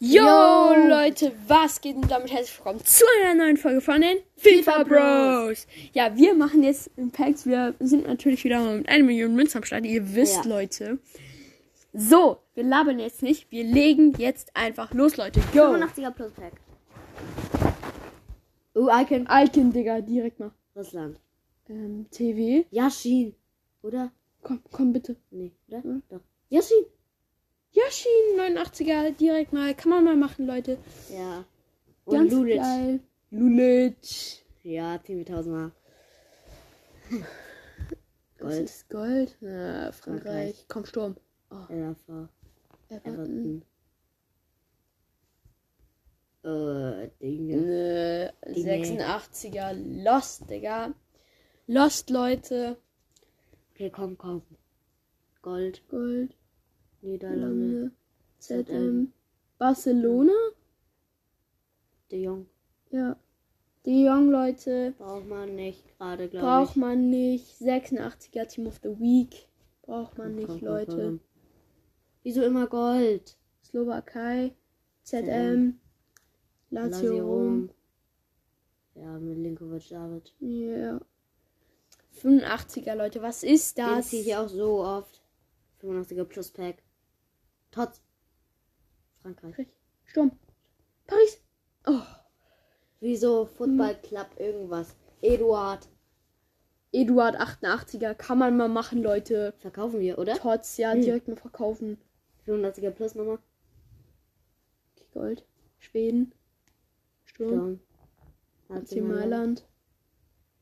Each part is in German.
Yo, Yo. Leute, was geht und damit herzlich willkommen zu einer neuen Folge von den FIFA Bros. Ja, wir machen jetzt Impacts. Wir sind natürlich wieder mal mit einer Million Münzen am Start. Ihr wisst, Ja. Leute. So, wir labern jetzt nicht. Wir legen jetzt einfach los, Leute. Go. 85er Plus Pack. Oh, Icon. Icon, Digga, direkt mal. Russland. Ähm, TV. Yashin. Oder? Komm, komm bitte. Nee, oder? Hm? Doch. Yashin. Yashin, 89er, direkt mal. Kann man mal machen, Leute. Ja. Und Ganz Lulic. geil. Lulic. Ja, 10.000 Mal. Das Gold. ist Gold. Na, Frankreich. Frankreich. Komm, Sturm. Oh. Everton. Everton. Äh, Dinge. Dinge. 86er. Lost, Digga. Lost, Leute. Okay, komm, komm. Gold. Gold. Niederlande. ZM. ZM. Barcelona? De Jong. Ja. De Jong, Leute. Braucht man nicht gerade, glaube Braucht ich. man nicht. 86er Team of the Week. Braucht man nicht, komm, komm, Leute. komm. Wieso immer Gold? Slowakei. ZM. ZM. Lazio Rom. Ja, mit Linkovic David. Ja. 85er, Leute. Was ist Den das? ziehe ich auch so oft. 85er Plus Pack. Trotz. Frankreich. Sturm. Paris. Oh. Wieso Football. Club irgendwas? Eduard. Eduard 88er. Kann man mal machen, Leute. Verkaufen wir, oder? Tots, ja, Hm. direkt mal verkaufen. 85er Plus nochmal. Gold. Schweden. Sturm. Sturm. AC Mailand.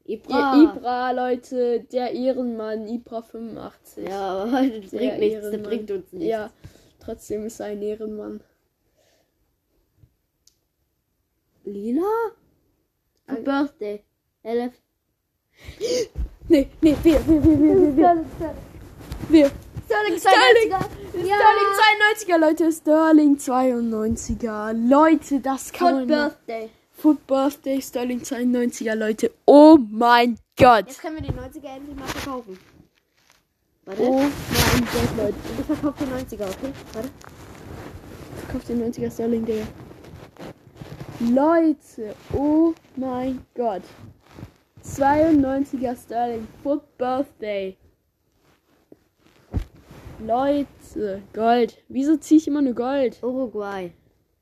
Ibra. Ja, Ibra, Leute. Der Ehrenmann. Ibra 85. Ja, aber das Der bringt nichts. Der bringt uns nichts. Ja, trotzdem ist er ein Ehrenmann. Lila? Ein- Birthday. LF. Nee, nee, wir, wir, wir, wir, wir, wir. Wir. Sterling Sterling. 92er. Sterling 92er, Leute. Sterling 92er. Leute, das kann Foot man Birthday. Foot Birthday Sterling 92er, Leute. Oh mein Gott. Jetzt können wir die 90er endlich mal verkaufen. Warte. Oh mein Gott, Leute. Ich verkaufe die 90er, okay? Warte. Verkauft den 90er Sterling, Digga. Leute, oh mein Gott. 92er Sterling. Foot Birthday. Leute, Gold. Wieso ziehe ich immer nur Gold? Uruguay.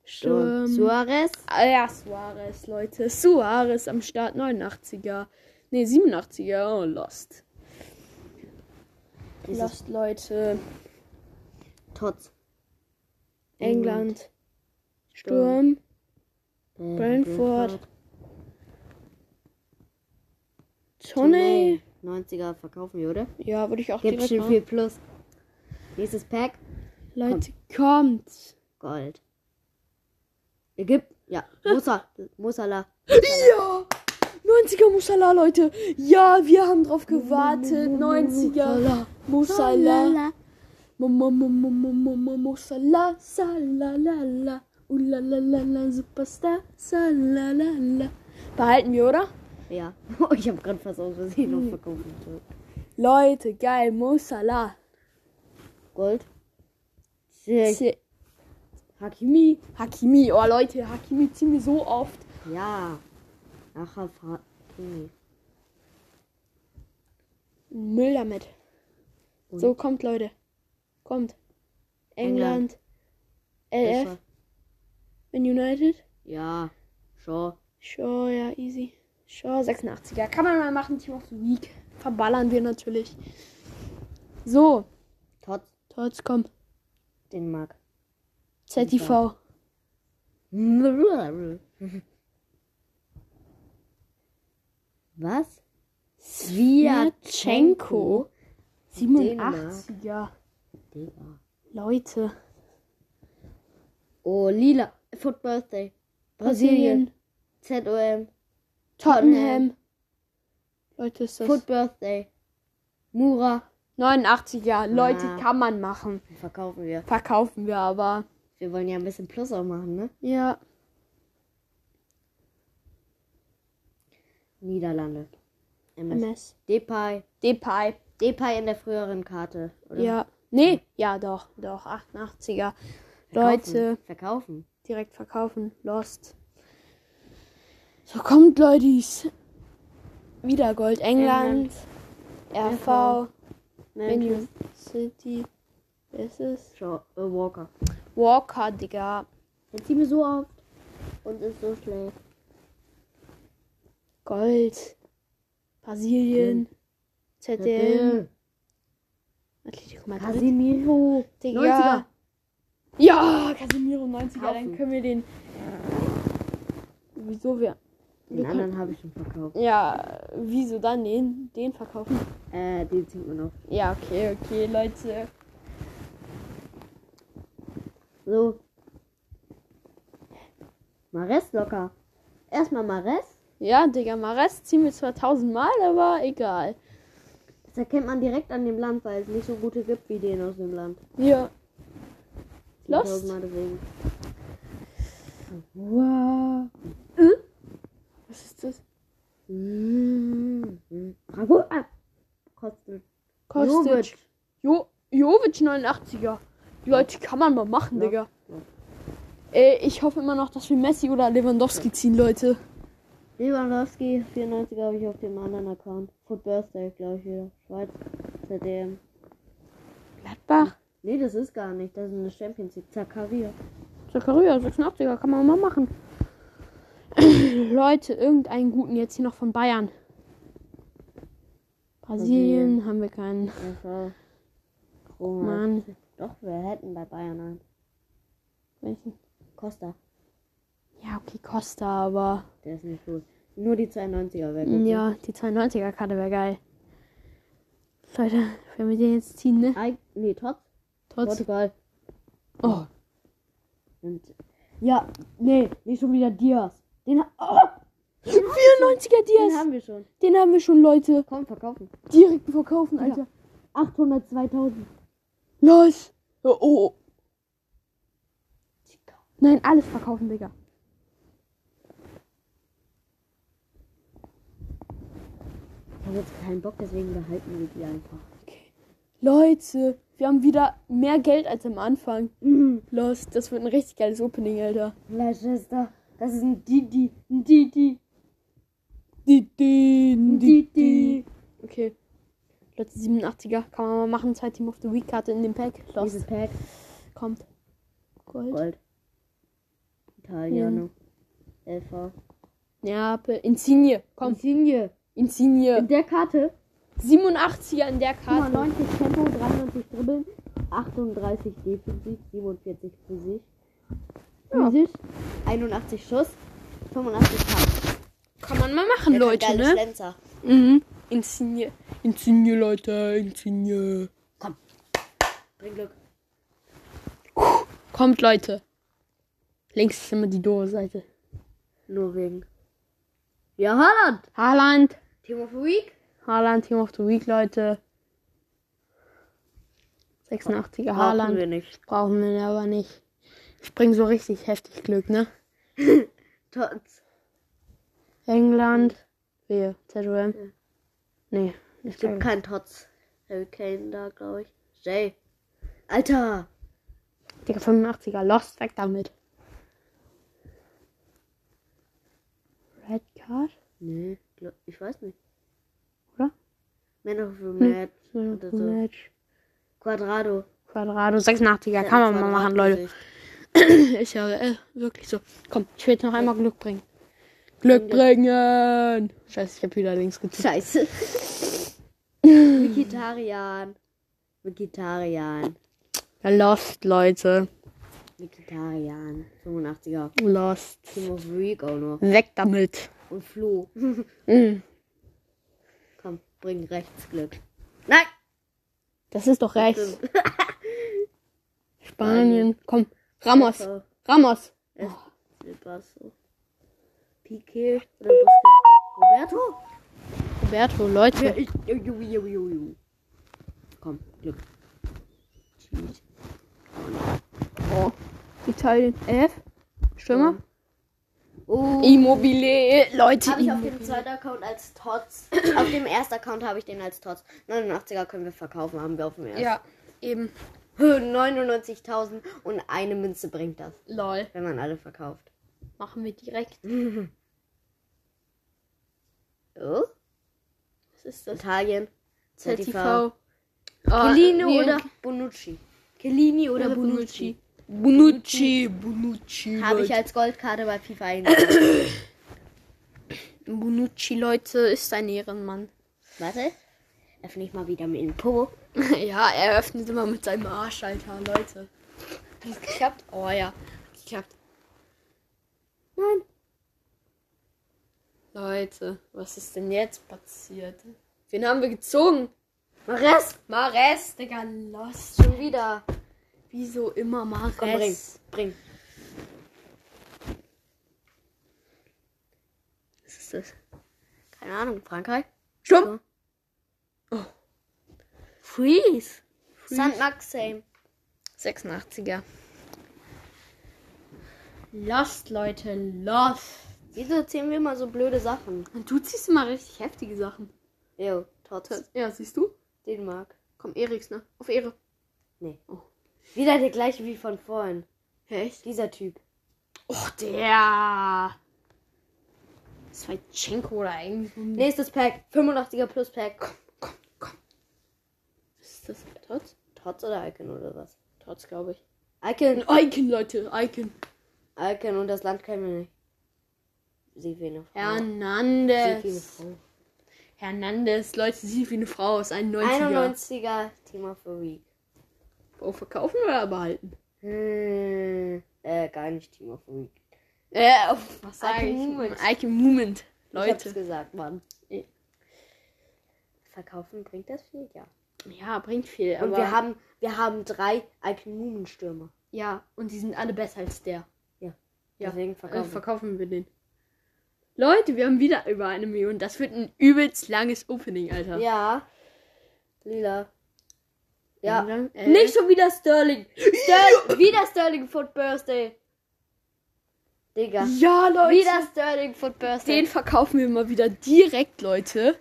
Sturm. Suarez. Ah ja, Suarez, Leute. Suarez am Start 89er. Ne, 87er. Oh, Lost. Lost, Leute. Tots. England. Sturm. Äh, Brentford. Toney. 90er verkaufen wir, oder? Ja, würde ich auch Gibt direkt viel Plus. Nächstes Pack. Leute, kommt. Gold. Ägypten. Ja. Musa. Musala. Ja! 90er Musala, Leute. Ja, wir haben drauf gewartet. 90er Musala. Musala. Salalala. Ulalalala. Superstar. Salalala. Behalten wir, oder? Ja. Ich habe gerade fast aus Versehen Hm. noch verkauft. Leute, geil. Musala. Gold. Hakimi. Hakimi. Oh, Leute, Hakimi ziehen wir so oft. Ja. Nachher Fra- Kimi. Müll damit. Und? So, kommt, Leute. Kommt. England. LF. Besser. Man United. Ja. Schon. Shaw, ja, easy. Shaw, 86er. Kann man mal machen, Team of the Week. Verballern wir natürlich. So, Tots. Tots, komm. Dänemark. ZTV. Was? Sviatchenko. Dänemark. 87er. Digga. Leute. Oh, lila. Foot Birthday. Brasilien. ZOM. Tottenham. Leute, ist das. Foot Birthday. Mura. 89er. Leute, Ah. kann man machen. Verkaufen wir. Verkaufen wir aber. Wir wollen ja ein bisschen Plus auch machen, ne? Ja. Niederlande. MS. MS. Depay. Leute, Verkaufen. direkt verkaufen. Lost. So kommt, Leute. Wieder Gold England. RV. Menu Manchester. City. Ist es? Schau, äh, Walker. Walker, Digga. Jetzt ziehen wir so oft. Und ist so schlecht. Gold. Brasilien. ZDM. Atletico Madrid. Casimiro. Digga. 90er. Ja, Casemiro 90er. Dann können wir den. Wieso wir. Den wir anderen habe ich schon verkauft. ja, wieso dann den? Den verkaufen? Äh, den ziehen wir noch. Ja, okay, okay, Leute. So. Mares locker. Erstmal Mares. Ja, Digga, Mares ziehen wir zwar tausendmal, aber egal. Das erkennt man direkt an dem Land, weil es nicht so gute gibt wie den aus dem Land. Ja. Lost? Wow. Was ist das? Mhm. Bravo. Ah. Kostet. Kostic. Jovic. Jo Jovic 89er. Leute, kann man mal machen, Ja. Digga. Ja. Äh, ich hoffe immer noch, dass wir Messi oder Lewandowski ziehen, Leute. Lewandowski, 94 habe ich auf dem anderen Account. Foot Birthday, glaube ich wieder. Schweiz. ZDM. Gladbach. Nee, das ist gar nicht. Das ist eine Champions League. Zakaria. Zakaria 86er, kann man mal machen. Leute, irgendeinen guten jetzt hier noch von Bayern. Brasilien, Brasilien. haben wir keinen. Roma. Mann. Doch, wir hätten bei Bayern einen. Welchen? Costa. Ja, okay, Costa, aber. Der ist nicht gut. Nur die 92er wäre gut. Ja, die 92er-Karte wäre geil. Leute, wenn wir den jetzt ziehen, ne? Eig nee, Tots. Trotz. Portugal. Oh, Und ja, nee, nicht schon wieder Diaz. Den, oh, 94er den Diaz. haben wir schon. Den haben wir schon, Leute. Komm, verkaufen. Direkt verkaufen, Alter. 800, 2000. Los. Oh, oh. Nein, alles verkaufen, Digga. Ich habe jetzt keinen Bock, deswegen behalten wir die einfach. Leute, wir haben wieder mehr Geld als am Anfang. Mhm. Los, das wird ein richtig geiles Opening, Alter. Leicester. Das ist ein Didi. Ein Didi. Die, Ein. Didi. Okay. Leute, 87er. Kann man mal machen. Zwei Team of the Week Karte in dem Pack. Los, Dieses Pack. kommt. Gold. Gold. Italiano. LV. Neapel. Insigne. Komm. Insigne. Insigne. In der Karte 87er in der Karte. 95 Tempo, 93 Dribbeln, 38 Defensiv, 47 Physisch. Ja. Physisch, 81 Schuss, 85 Kampf. Kann man mal machen, Leute, ne? Schlenzer. Mhm. Insigne. Insigne, Leute. Insigne. Komm. Bring Glück. Kommt, Leute. Links ist immer die doofe Seite. Nur wegen. Ja, Haaland. Haaland. Team of the Week. Haaland, Team of the Week, Leute. 86er Brauchen Haaland. wir nicht. Brauchen wir aber nicht. Ich bring so richtig heftig Glück, ne? Tots. England. Wir. ZOM. Nee, nicht Es gibt keinen Tots. Harry Kane da, glaube ich. Jay. Alter. Digga, 85er. Lost, weg damit. Red Card? Nee, gl- ich weiß nicht. Oder? Man of the Match. Hm. Oder so. Match. Quadrado. Quadrado. 86er. Kann man mal machen, Leute. Ist ja äh, wirklich so. Komm, ich will jetzt noch einmal Glück bringen. Glück bringen! Scheiße, ich hab wieder links getippt. Scheiße. Vegetarian. Vegetarian. Lost, Leute. Vegetarian. 85er. Lost. Team of the Week auch noch. Weg damit. Und Flo. Mm. Komm, bring Rechtsglück. Nein! Das ist doch rechts. Spanien. Komm. Ramos. Ramos. es- Silbasso. Piqué oder Busquets. Roberto? Roberto, Leute. Ja. Komm, Glück. Cheat. Oh. Italien. F. Stürmer. Oh. Immobile. Leute. Habe ich auf dem zweiten Account als Tots. auf dem ersten Account habe ich den als Tots. 89er können wir verkaufen, haben wir auf dem ersten. Ja, eben. 99.000 und eine Münze bringt das, Lol. wenn man alle verkauft. Machen wir direkt. Oh? Was ist das? Italien. ZTV. ZTV. Chiellini nee, oder Bonucci? Chiellini oder, oder Bonucci? Bonucci. Bonucci. Bonucci. Habe ich als Goldkarte bei FIFA eingesetzt. Bonucci, Leute, ist ein Ehrenmann. Warte. Öffne ich mal wieder mit dem Po. ja, er öffnet immer mit seinem Arsch, Alter, Leute. Hat es geklappt? Oh ja, hat geklappt. Nein. Leute, was ist denn jetzt passiert? Wen haben wir gezogen? Mares. Mares, Digga, lost. Schon wieder. Wieso immer Mares? Komm, bring. Bring. Was ist das? Keine Ahnung. Frankreich? Sturm? Oh. Freeze. St. Maxim. 86er. Lost, Leute, lost. Wieso erzählen wir mal so blöde Sachen? Und du ziehst immer richtig heftige Sachen. Jo, trotz Ja, siehst du? Dänemark. Komm, Eriks, ne? Auf Ehre. Wieder der gleiche wie von vorhin. Echt? Dieser Typ. Och, der. Zweitschenko oder ein. Nächstes Pack. 85er Plus Pack. Komm, komm. Was ist das? Trotz? Trotz oder Icon oder was? Trotz, glaube ich. Icon. Ein Icon, Leute, Icon. Icon und das Land kennen wir nicht. Sie wie eine Frau. Sie wie eine Hernandez. Frau. Hernandez, Leute, sieht wie eine Frau aus. 91er. 91er Team of the Week. Verkaufen oder behalten? Hm, äh, gar nicht Team of Week. Äh, auf, was sag ich? Movement. Icon Movement. Ich hab's Leute. gesagt, Mann. Verkaufen bringt das viel, ja. Ja, bringt viel. Und aber wir haben, wir haben drei Icon Movement Stürmer. Ja, und die sind alle besser als der. Ja. Ja, Deswegen verkaufen. verkaufen. Äh, verkaufen wir den. Leute, wir haben wieder über eine Million. Das wird ein übelst langes Opening, Alter. Ja. Lila. Ja. Äh, Nicht schon wieder Sterling. Sterling. wieder Sterling Foot Birthday. Digga. Ja, Leute. Wieder Sterling Foot Birthday. Den verkaufen wir mal wieder direkt, Leute.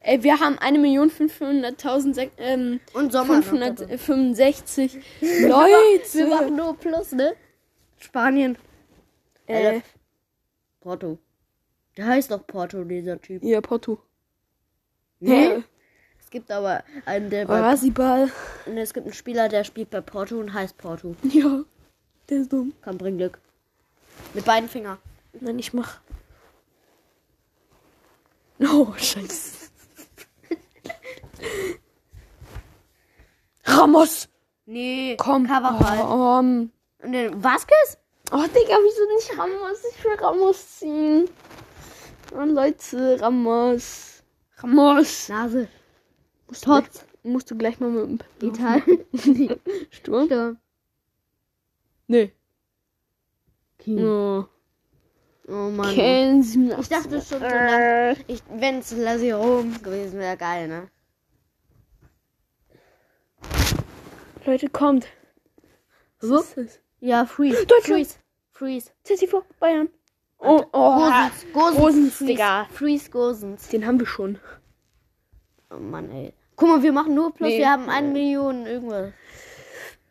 Ey, wir haben 1.500.000 ähm, Und Sommer. noch dabei. 565. Wir Leute. machen nur Plus, ne? Spanien. Äh, Porto. Der heißt doch Porto, dieser Typ. ja, Porto. Nee. Es gibt aber einen, der bei, Rasibal. und es gibt einen Spieler, der spielt bei Porto und heißt Porto. Ja, der ist dumm. Komm, bring Glück. Mit beiden Fingern. Nein, ich mach. Oh, scheiße. Ramos! Nee, Komm, Carvajal. Oh, um, Und den Vasquez? oh, Digga, wieso nicht Ramos? Ich will Ramos ziehen. Oh, Leute, Ramos. Ramos. Nase. Musst du, gleich, musst du gleich mal mit dem Italien. Sturm? Sturm. Nee. King. Oh. Oh Mann. Kennen Sie mich? Ich dachte schon so lange. Ich, wenn es Lasierom gewesen wäre, geil, ne? Leute, kommt. So? Was ist das? Ja, Freeze. Deutschland. Freeze. Freeze. CCV, Bayern. Oh, oh, Gosens. Gosens. Gosens, Freeze. Digga. Freeze Gosens. Den haben wir schon. Oh Mann, ey. Guck mal, wir machen nur Plus. Nee. Wir haben eine Million irgendwas.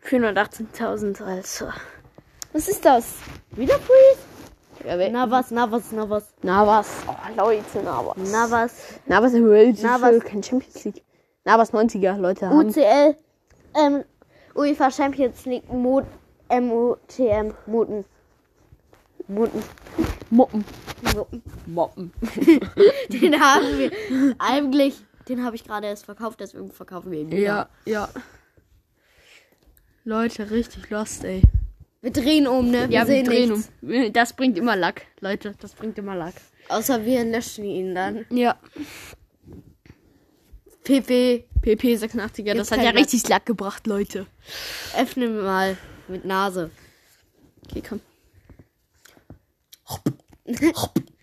418.000, also. Was ist das? Wieder Freeze? Ja, Navas, Navas, Navas. Navas. Oh, Leute, Navas. Navas. Navas World Navas. kein Champions League. Navas 90er, Leute. Haben. UCL. Ähm, UEFA Champions League Mod. MUTM. Moten. Moten. Moppen. Moten. Moppen. Den haben wir eigentlich. Den habe ich gerade erst verkauft, deswegen verkaufen wir ihn. wieder. Ja, ja. Leute, richtig lost, ey. Wir drehen um, ne? Wir Ja, wir sehen drehen nichts. um. Das bringt immer Lack, Leute. Das bringt immer Lack. Außer wir löschen ihn dann. Ja. PP. PP 86er, das hat ja Lack. richtig Lack gebracht, Leute. Öffnen wir mal mit Nase. Okay, komm.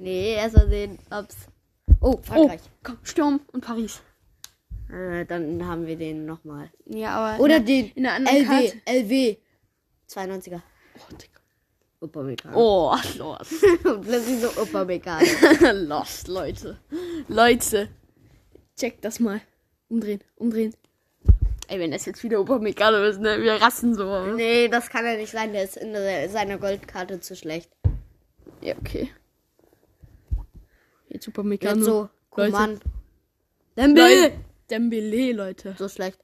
Nee, erst mal sehen, ob's. Oh, Frankreich. Oh, komm, Sturm und Paris. Äh, dann haben wir den nochmal. Ja, aber. Oder in den In der anderen LW. Karte. LW. 92er. Oh, Digga. Upamecano. Oh. Und plötzlich so Upamecano. lost, Leute. Leute. Check das mal. Umdrehen, umdrehen. Ey, wenn das jetzt wieder Upamecano ist, ne? Wir rasten so. Nee, das kann ja nicht sein. Der ist in seiner Goldkarte zu schlecht. Ja, okay. Jetzt Upamecano. Jetzt so. Coman. Leute. Dembele, Leute. So schlecht.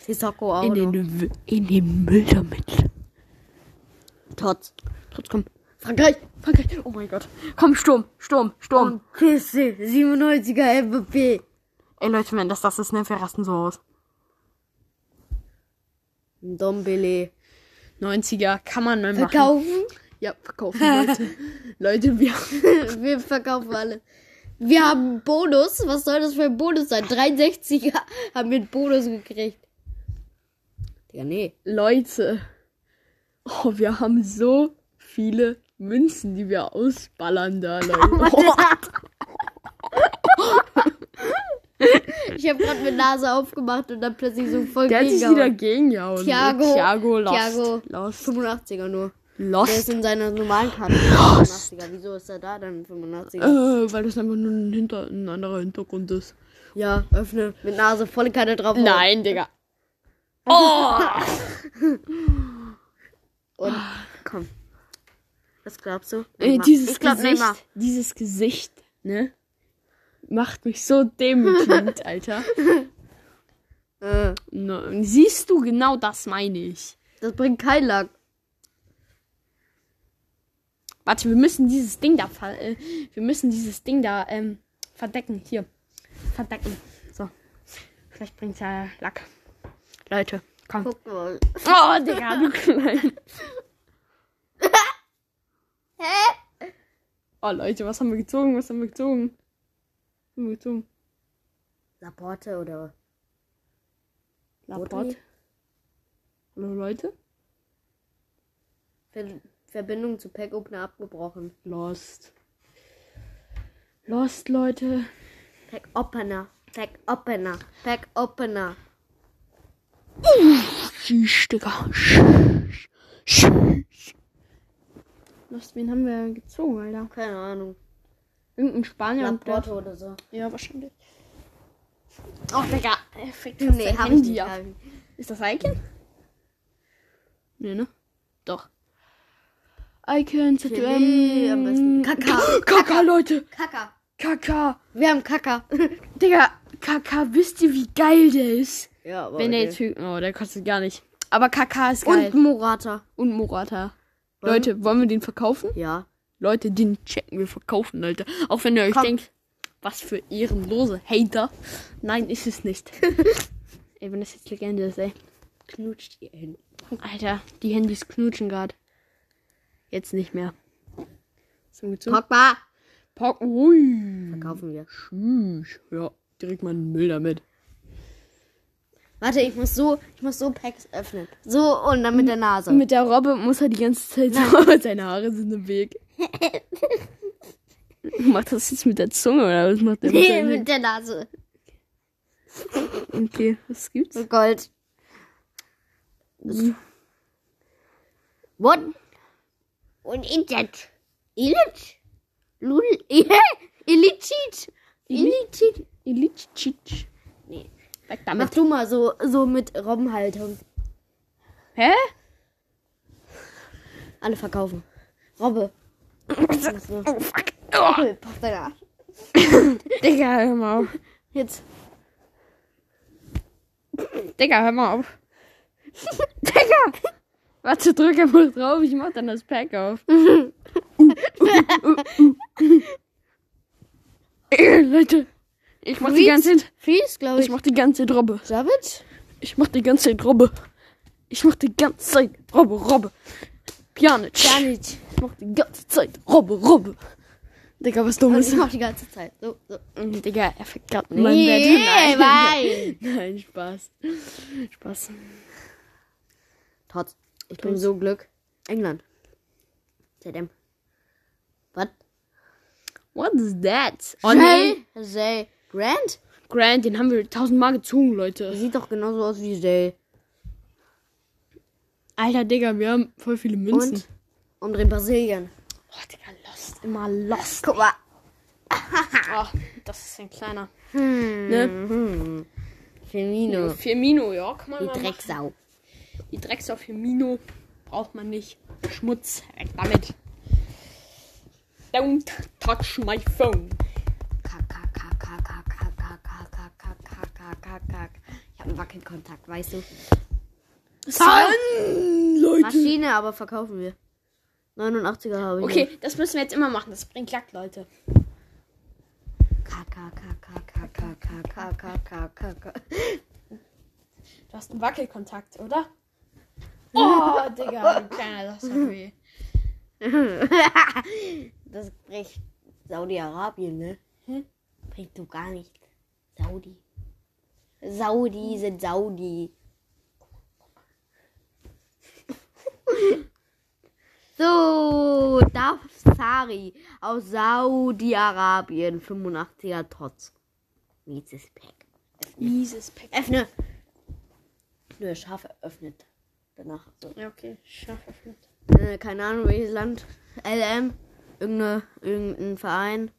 Sissoko auch In den, W- in den Müll damit. Tots. Trotz, komm. Frankreich, Frankreich. Oh mein Gott. Komm, Sturm, Sturm, Sturm. Und Küsse, 97er MVP. Ey, Leute, wenn das das ist, ne? Wir rasten so aus. Dombele. 90er kann man mal machen. Verkaufen? Ja, verkaufen, Leute. Leute, wir Wir verkaufen alle. Wir haben Bonus. Was soll das für ein Bonus sein? 63er haben wir einen Bonus gekriegt. Ja, nee. Leute. Oh, wir haben so viele Münzen, die wir ausballern da, Leute. Oh, Ich habe gerade mit Nase aufgemacht und dann plötzlich so voll der hat sich wieder gegengehauen. Thiago. Thiago Lost. Thiago. Lost. 85er nur. Der ist Lost. in seiner normalen Karte 85er. Wieso ist er da dann 85er? Äh, weil das einfach nur ein, Hinter ein anderer Hintergrund ist. Ja, öffne. Mit Nase volle Karte drauf. Nein, Digga. Oh! Und komm. Was glaubst du? Ey, dieses ich glaub Gesicht, Neymar. dieses Gesicht, ne? Macht mich so demütigend, Alter. Äh, No, siehst du, genau das meine ich. das bringt kein Lack. Warte, wir müssen dieses Ding da äh, wir müssen dieses Ding da ähm, verdecken. Hier. Verdecken. So. Vielleicht bringt's ja Lack. Leute, komm. Guck mal. Oh, Digga, du klein. Hä? Oh, Leute, was haben wir gezogen? Was haben wir gezogen? Was haben wir gezogen? Laporte oder Laporte. Hallo, Leute? Ver Verbindung zu Pack Opener abgebrochen. Lost. Lost, Leute. Pack Opener. Pack Opener. Pack Opener. Tschüss, Digga. Tschüss. Lost, wen haben wir gezogen, Alter? Keine Ahnung. Irgendein Spanier und. Laporte oder so. Ja, wahrscheinlich. Oh, Digga. Fickt Nee, hab Handy ich nicht. Ist das Icon? Nee, ne? Doch. Icon, Chili, am besten. Kaka. Kaka, Leute. Kaka. Kaka. Wir haben Kaka. Digga, Kaka, wisst ihr, wie geil der ist? ja, aber Wenn der okay. jetzt... Oh, der kostet gar nicht. Aber Kaka ist geil. Und Morata. Und Morata. Leute, wollen wir den verkaufen? Ja. Leute, den checken wir verkaufen, Alter. Auch wenn ihr euch Komm. denkt, was für ehrenlose Hater. Nein, ist es nicht. ey, wenn das jetzt Legende ist, ey. Knutscht ihr hin. Alter, die Handys knutschen gerade. Jetzt nicht mehr. Pogba. Pock. Ui. Verkaufen wir. Tschüss. Ja, direkt mal einen Müll damit. Warte, ich muss so, ich muss so Packs öffnen. So und dann mit der Nase. Mit der Robbe muss er die ganze Zeit so. Seine Haare sind im Weg. macht das jetzt mit der Zunge oder was macht der mit Nee, mit der Nase. Okay, was gibt's? Mit Gold. What? Und Internet. Illich? Lul. Illicit. Illicit. Ilitschitsch. Nee. Weg Mach damit. du mal so, so mit Robbenhaltung. Hä? Alle verkaufen. Robbe. Oh, fuck. Oh, pass deine Arsch. Digga, hör mal auf. Jetzt. Digga, hör mal auf. Digga! Warte, drück einfach drauf, ich mach dann das Pack auf. Äh, Leute, ich mach die ganze Zeit, Freeze, glaube ich ich. mach die ganze Zeit Robbe. Savage? Ich mach die ganze Zeit Robbe. Ich mach die ganze Zeit Robbe, Robbe. Pjanic. Nicht. Ich mach die ganze Zeit Robbe, Robbe. Digga, was dummes. ich mach die ganze Zeit. So, so. Mm, Digga, er fickt grad in Nee, mein Bett. nein. Nein, Spaß. Spaß. Trotz. Ich bin so Glück. England. ZM. Was? What is that? Oh Jay? nee. Jay. Grant? Grant, den haben wir tausendmal gezogen, Leute. Sieht doch genauso aus wie Jay. Alter, Digga, wir haben voll viele Münzen. Und? Umdrehen Brasilien. Oh, Digga, lost. Immer lost. Guck mal. Oh, das ist ein kleiner. Hm. Ne? Hm. Firmino. Firmino, ja, kann man Die mal machen. Die Drecksau Mino braucht man nicht. Schmutz, weg damit. Don't touch my phone. Ich habe einen Wackelkontakt, weißt du? Sun, Leute. Maschine, aber verkaufen wir. 89er habe ich. Okay, das müssen wir jetzt immer machen. Das bringt Lack, Leute. Du hast einen Wackelkontakt, oder? Oh, Digga, kleiner, das weh. Das bricht Saudi-Arabien, ne? Hm? Bringt du gar nicht. Saudi. Saudi sind Saudi. So, Dafsari aus Saudi-Arabien, 85er Trotz. Mieses Pack. Mieses Pack. Öffne. Nur Schafe öffnet. Danach. So. Ja, okay. Scharf öffnet. Äh, keine Ahnung welches Land. LM. Irgende, irgendein Verein.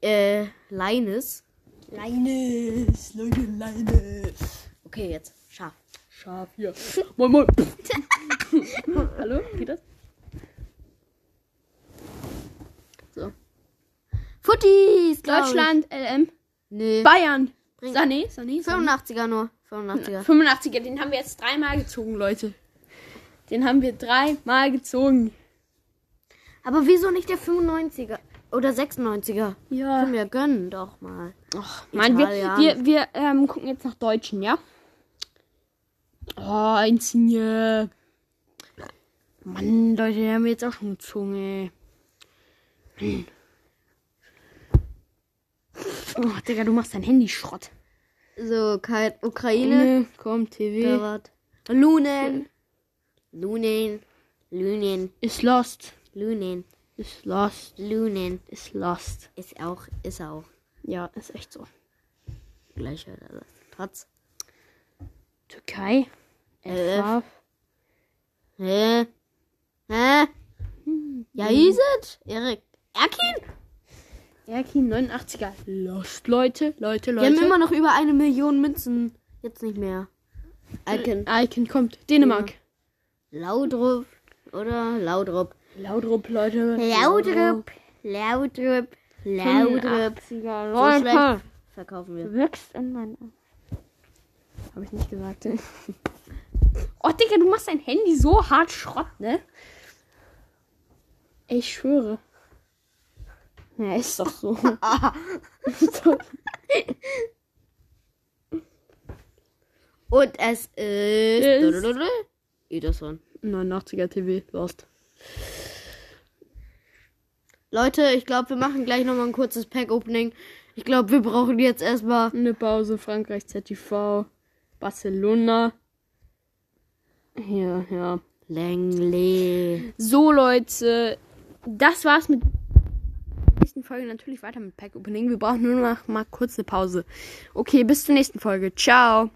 Äh, Leines. Leines, Leute, Leines. Okay, jetzt. Schaf. Scharf hier. Moin, moin. Hallo, geht das? So. Futtis, Deutschland, LM. Nee. Bayern. Bring- Sané, Sané, Sané. 85er nur. 85er. 85er, den haben wir jetzt dreimal gezogen, Leute. Den haben wir dreimal gezogen. Aber wieso nicht der 95er? Oder 96er? Ja. Können wir gönnen doch mal. Ach, Mann, wir, wir, wir ähm, gucken jetzt nach Deutschen, ja? Oh, Insigne. Mann, Leute, den haben wir jetzt auch schon gezogen, ey. Hm. Oh, Digga, du machst dein Handy Schrott. So, kein Ukraine. Ne, komm, TV. Lunen. Lunen. Lunen. Ist lost. Lunen. Ist lost. Lunen. Ist lost. Ist auch, ist auch. Ja, ist echt so. Gleicher. das. Trotz. Türkei. Elf. Hä? Hä? Ja, ist es? Erik. Erkin? Erkin 89er. Lost, Leute. Leute, Wir haben Leute. immer noch über eine Million Münzen. Jetzt nicht mehr. Icon. Icon kommt. Dänemark. Laudrup. Oder Laudrup. Laudrup, Leute. Laudrup. Laudrup. Laudrup. 85er. So Leute. schlecht. Verkaufen wir. Wächst in mein. Habe ich nicht gesagt. oh, Digga, du machst dein Handy so hart Schrott, ne? Ich schwöre. Ja, ist doch so. Und es ist. Ist- Ederson. 89er TV, lost. Leute, ich glaube, wir machen gleich nochmal ein kurzes Pack-Opening. Ich glaube, wir brauchen jetzt erstmal. Eine Pause, Frankreich, ZTV, Barcelona. Ja, ja. Langley. So, Leute, das war's mit nächsten Folge. Natürlich weiter mit Pack Opening. Wir brauchen nur noch mal kurz eine Pause. Okay, bis zur nächsten Folge. Ciao.